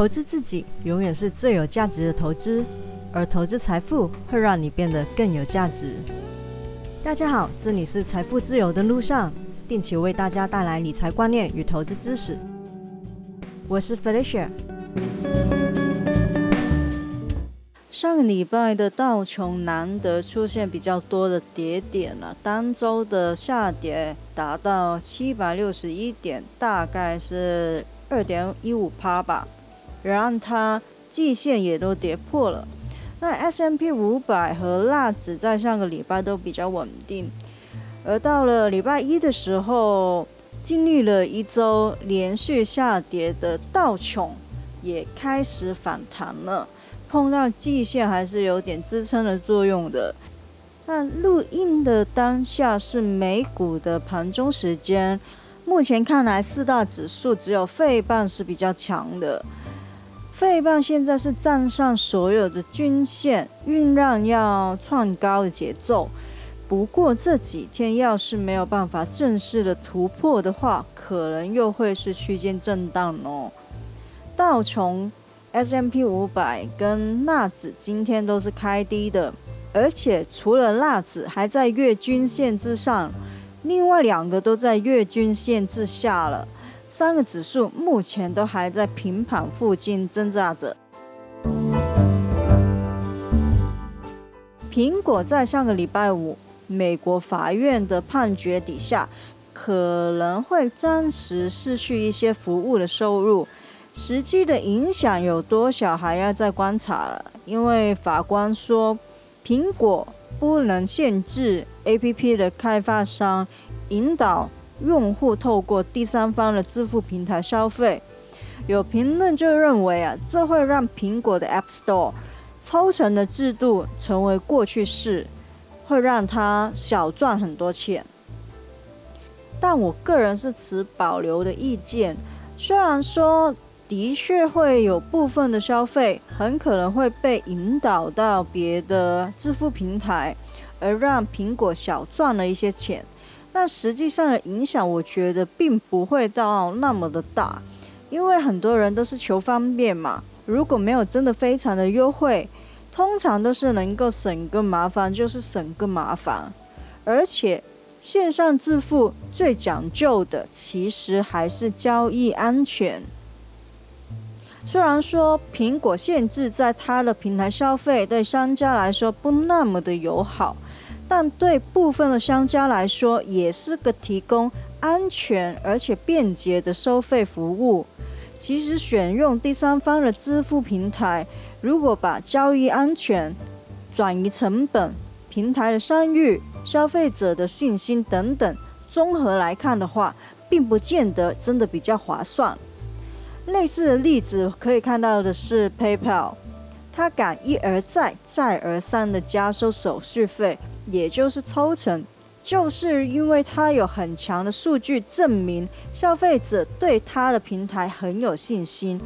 投资自己永远是最有价值的投资，而投资财富会让你变得更有价值。大家好，这里是财富自由的路上，定期为大家带来理财观念与投资知识。我是 Felicia。上个礼拜的道琼难得出现比较多的跌点了，单周的下跌达到七百六十一点，大概是二点一五趴吧。然后它季线也都跌破了。那 S M P 五百和纳指在上个礼拜都比较稳定，而到了礼拜一的时候，经历了一周连续下跌的道琼也开始反弹了，碰到季线还是有点支撑的作用的。那录音的当下是美股的盘中时间，目前看来四大指数只有费半是比较强的。废棒现在是站上所有的均线，酝酿要创高的节奏。不过这几天要是没有办法正式的突破的话，可能又会是区间震荡哦。道琼、S M P 五百跟纳指今天都是开低的，而且除了纳指还在月均线之上，另外两个都在月均线之下了。三个指数目前都还在平盘附近挣扎着。苹果在上个礼拜五美国法院的判决底下，可能会暂时失去一些服务的收入，实际的影响有多少还要再观察了。因为法官说，苹果不能限制 APP 的开发商引导。用户透过第三方的支付平台消费，有评论就认为啊，这会让苹果的 App Store 抽成的制度成为过去式，会让它小赚很多钱。但我个人是持保留的意见，虽然说的确会有部分的消费很可能会被引导到别的支付平台，而让苹果小赚了一些钱。但实际上的影响，我觉得并不会到那么的大，因为很多人都是求方便嘛。如果没有真的非常的优惠，通常都是能够省个麻烦，就是省个麻烦。而且线上支付最讲究的，其实还是交易安全。虽然说苹果限制在它的平台消费，对商家来说不那么的友好。但对部分的商家来说，也是个提供安全而且便捷的收费服务。其实选用第三方的支付平台，如果把交易安全、转移成本、平台的商誉、消费者的信心等等综合来看的话，并不见得真的比较划算。类似的例子可以看到的是 PayPal，它敢一而再、再而三的加收手续费。也就是抽成，就是因为它有很强的数据证明消费者对它的平台很有信心，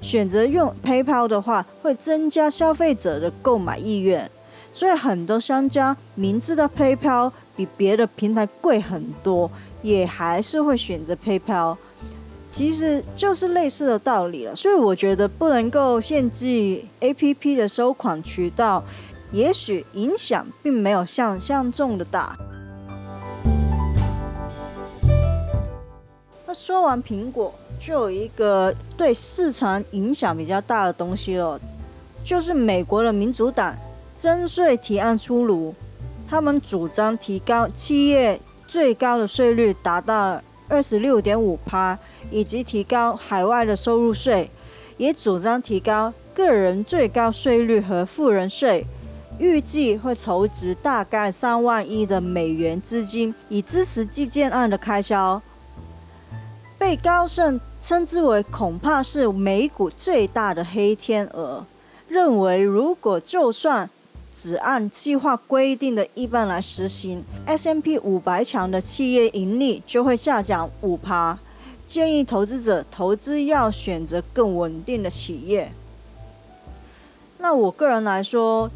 选择用 PayPal 的话，会增加消费者的购买意愿。所以很多商家明知道 PayPal 比别的平台贵很多，也还是会选择 PayPal。其实就是类似的道理了。所以我觉得不能够限制 APP 的收款渠道。也许影响并没有想象中的大。那说完苹果，就有一个对市场影响比较大的东西了，就是美国的民主党征税提案出炉，他们主张提高企业最高的税率达到二十六点五趴，以及提高海外的收入税，也主张提高个人最高税率和富人税。预计会筹集大概三万亿的美元资金，以支持基建案的开销。被高盛称之为恐怕是美股最大的黑天鹅，认为如果就算只按计划规定的一半来实行，S M P 五百强的企业盈利就会下降五趴。建议投资者投资要选择更稳定的企业。那我个人来说。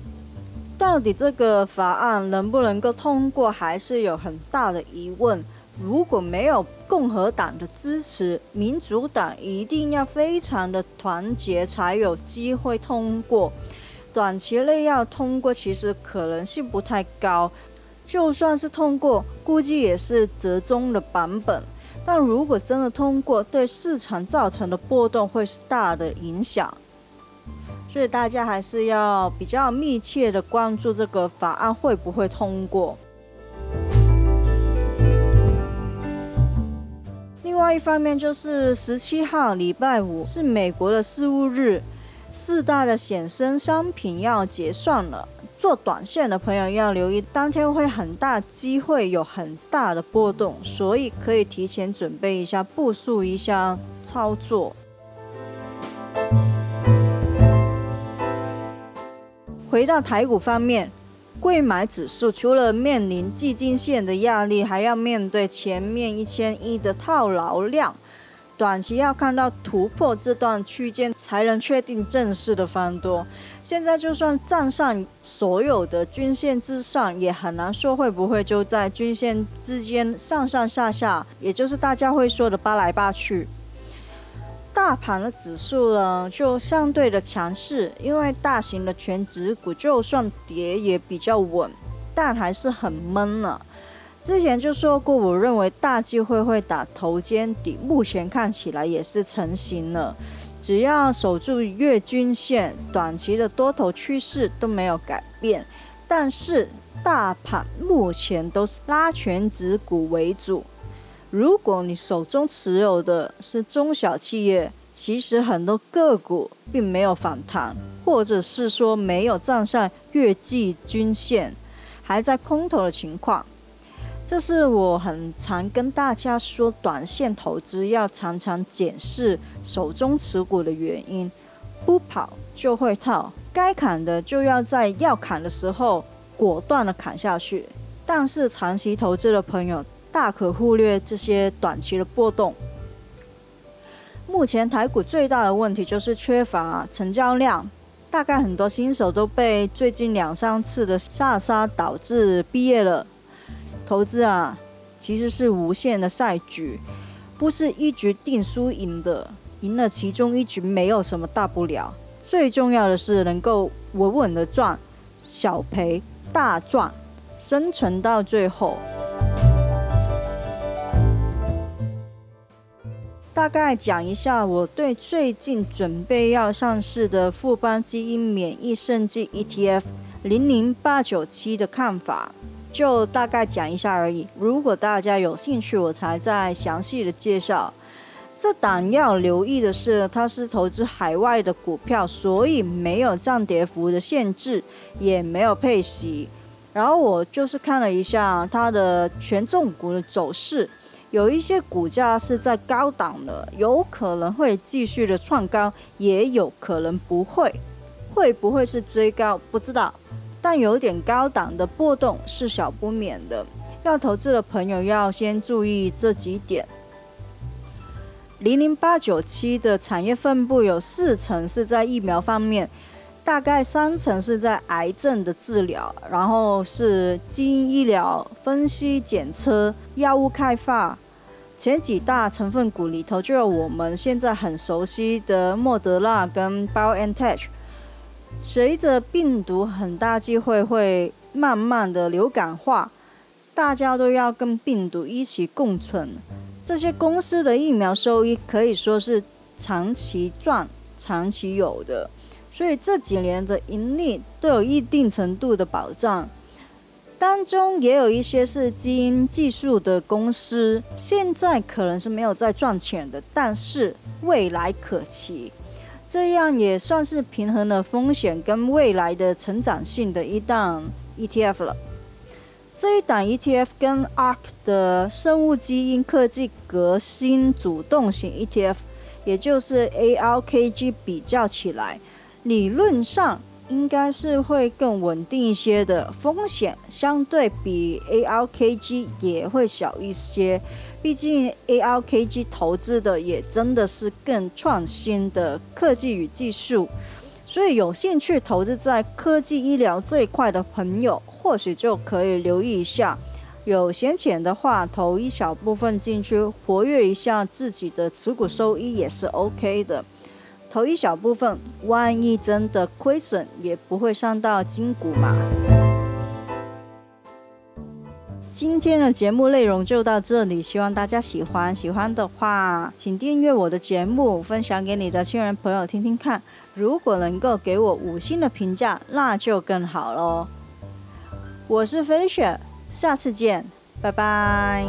到底这个法案能不能够通过，还是有很大的疑问。如果没有共和党的支持，民主党一定要非常的团结才有机会通过。短期内要通过，其实可能性不太高。就算是通过，估计也是折中的版本。但如果真的通过，对市场造成的波动会是大的影响。所以大家还是要比较密切的关注这个法案会不会通过。另外一方面就是十七号礼拜五是美国的事务日，四大的衍生商品要结算了。做短线的朋友要留意，当天会很大机会有很大的波动，所以可以提前准备一下，部署一下操作。回到台股方面，贵买指数除了面临季金线的压力，还要面对前面一千亿的套牢量，短期要看到突破这段区间，才能确定正式的翻多。现在就算站上所有的均线之上，也很难说会不会就在均线之间上上下下，也就是大家会说的扒来扒去。大盘的指数呢，就相对的强势，因为大型的全指股就算跌也比较稳，但还是很闷呢。之前就说过，我认为大机会会打头肩底，目前看起来也是成型了。只要守住月均线，短期的多头趋势都没有改变。但是大盘目前都是拉全指股为主。如果你手中持有的是中小企业，其实很多个股并没有反弹，或者是说没有站上月季均线，还在空头的情况。这是我很常跟大家说，短线投资要常常检视手中持股的原因。不跑就会套，该砍的就要在要砍的时候果断的砍下去。但是长期投资的朋友。大可忽略这些短期的波动。目前台股最大的问题就是缺乏成交量，大概很多新手都被最近两三次的下杀导致毕业了。投资啊，其实是无限的赛局，不是一局定输赢的，赢了其中一局没有什么大不了。最重要的是能够稳稳的赚，小赔大赚，生存到最后。大概讲一下我对最近准备要上市的富邦基因免疫生技 ETF 零零八九七的看法，就大概讲一下而已。如果大家有兴趣，我才再详细的介绍。这档要留意的是，它是投资海外的股票，所以没有涨跌幅的限制，也没有配息。然后我就是看了一下它的权重股的走势。有一些股价是在高档的，有可能会继续的创高，也有可能不会。会不会是追高？不知道。但有点高档的波动是小不免的。要投资的朋友要先注意这几点。零零八九七的产业分布有四成是在疫苗方面，大概三成是在癌症的治疗，然后是基因医疗、分析检测、药物开发。前几大成分股里头，就有我们现在很熟悉的莫德纳跟 BioNTech。随着病毒很大机会会慢慢的流感化，大家都要跟病毒一起共存。这些公司的疫苗收益可以说是长期赚、长期有的，所以这几年的盈利都有一定程度的保障。当中也有一些是基因技术的公司，现在可能是没有在赚钱的，但是未来可期，这样也算是平衡了风险跟未来的成长性的一档 ETF 了。这一档 ETF 跟 ARK 的生物基因科技革新主动型 ETF，也就是 ARKG 比较起来，理论上。应该是会更稳定一些的，风险相对比 ARKG 也会小一些。毕竟 ARKG 投资的也真的是更创新的科技与技术，所以有兴趣投资在科技医疗这一块的朋友，或许就可以留意一下有闲钱的话，投一小部分进去，活跃一下自己的持股收益也是 OK 的。投一小部分，万一真的亏损，也不会伤到筋骨嘛。今天的节目内容就到这里，希望大家喜欢。喜欢的话，请订阅我的节目，分享给你的亲人朋友听听看。如果能够给我五星的评价，那就更好喽。我是飞雪。下次见，拜拜。